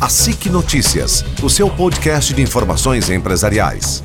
A SIC Notícias, o seu podcast de informações empresariais.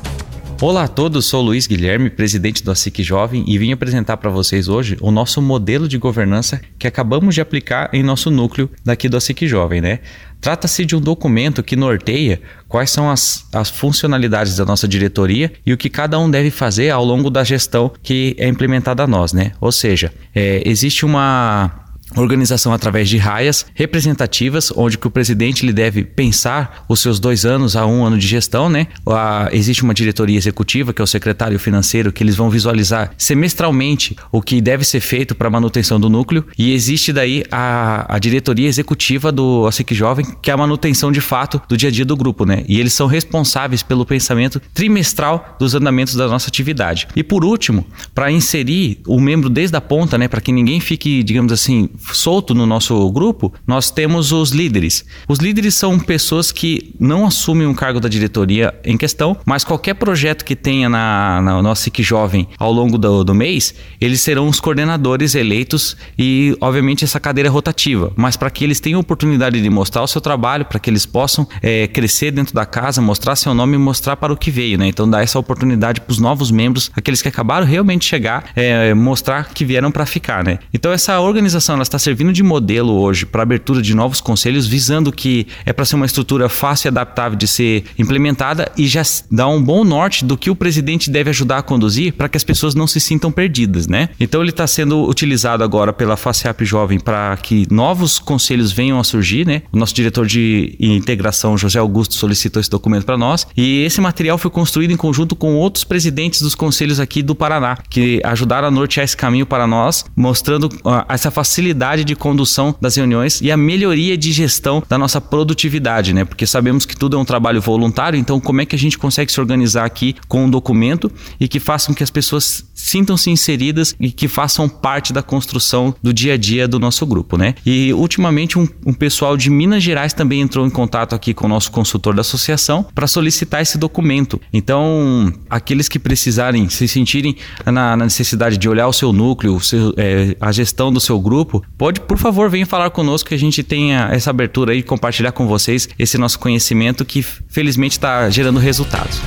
Olá a todos, sou Luiz Guilherme, presidente do ASIC Jovem e vim apresentar para vocês hoje o nosso modelo de governança que acabamos de aplicar em nosso núcleo daqui do ASIC Jovem, né? Trata-se de um documento que norteia quais são as, as funcionalidades da nossa diretoria e o que cada um deve fazer ao longo da gestão que é implementada a nós, né? Ou seja, é, existe uma organização através de raias representativas, onde que o presidente ele deve pensar os seus dois anos a um ano de gestão, né? A, existe uma diretoria executiva, que é o secretário financeiro, que eles vão visualizar semestralmente o que deve ser feito para manutenção do núcleo, e existe daí a, a diretoria executiva do ASIC Jovem, que é a manutenção de fato do dia a dia do grupo, né? E eles são responsáveis pelo pensamento trimestral dos andamentos da nossa atividade. E por último, para inserir o membro desde a ponta, né, para que ninguém fique, digamos assim, solto no nosso grupo, nós temos os líderes. Os líderes são pessoas que não assumem um cargo da diretoria em questão, mas qualquer projeto que tenha na, na nossa SIC Jovem ao longo do, do mês, eles serão os coordenadores eleitos e, obviamente, essa cadeira é rotativa. Mas para que eles tenham oportunidade de mostrar o seu trabalho, para que eles possam é, crescer dentro da casa, mostrar seu nome e mostrar para o que veio, né? Então, dar essa oportunidade para os novos membros, aqueles que acabaram realmente chegar, é, mostrar que vieram para ficar, né? Então, essa organização ela está servindo de modelo hoje para abertura de novos conselhos, visando que é para ser uma estrutura fácil e adaptável de ser implementada e já dá um bom norte do que o presidente deve ajudar a conduzir para que as pessoas não se sintam perdidas, né? Então ele está sendo utilizado agora pela FACEAP Jovem para que novos conselhos venham a surgir, né? O nosso diretor de integração, José Augusto, solicitou esse documento para nós e esse material foi construído em conjunto com outros presidentes dos conselhos aqui do Paraná, que ajudaram a nortear esse caminho para nós, mostrando uh, essa facilidade de condução das reuniões e a melhoria de gestão da nossa produtividade, né? Porque sabemos que tudo é um trabalho voluntário, então como é que a gente consegue se organizar aqui com um documento e que façam que as pessoas sintam-se inseridas e que façam parte da construção do dia a dia do nosso grupo, né? E ultimamente um, um pessoal de Minas Gerais também entrou em contato aqui com o nosso consultor da associação para solicitar esse documento. Então, aqueles que precisarem se sentirem na, na necessidade de olhar o seu núcleo, o seu, é, a gestão do seu grupo, pode, por favor, venha falar conosco que a gente tenha essa abertura aí, compartilhar com vocês esse nosso conhecimento que felizmente está gerando resultados.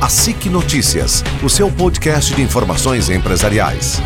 A SIC Notícias, o seu podcast de informações empresariais.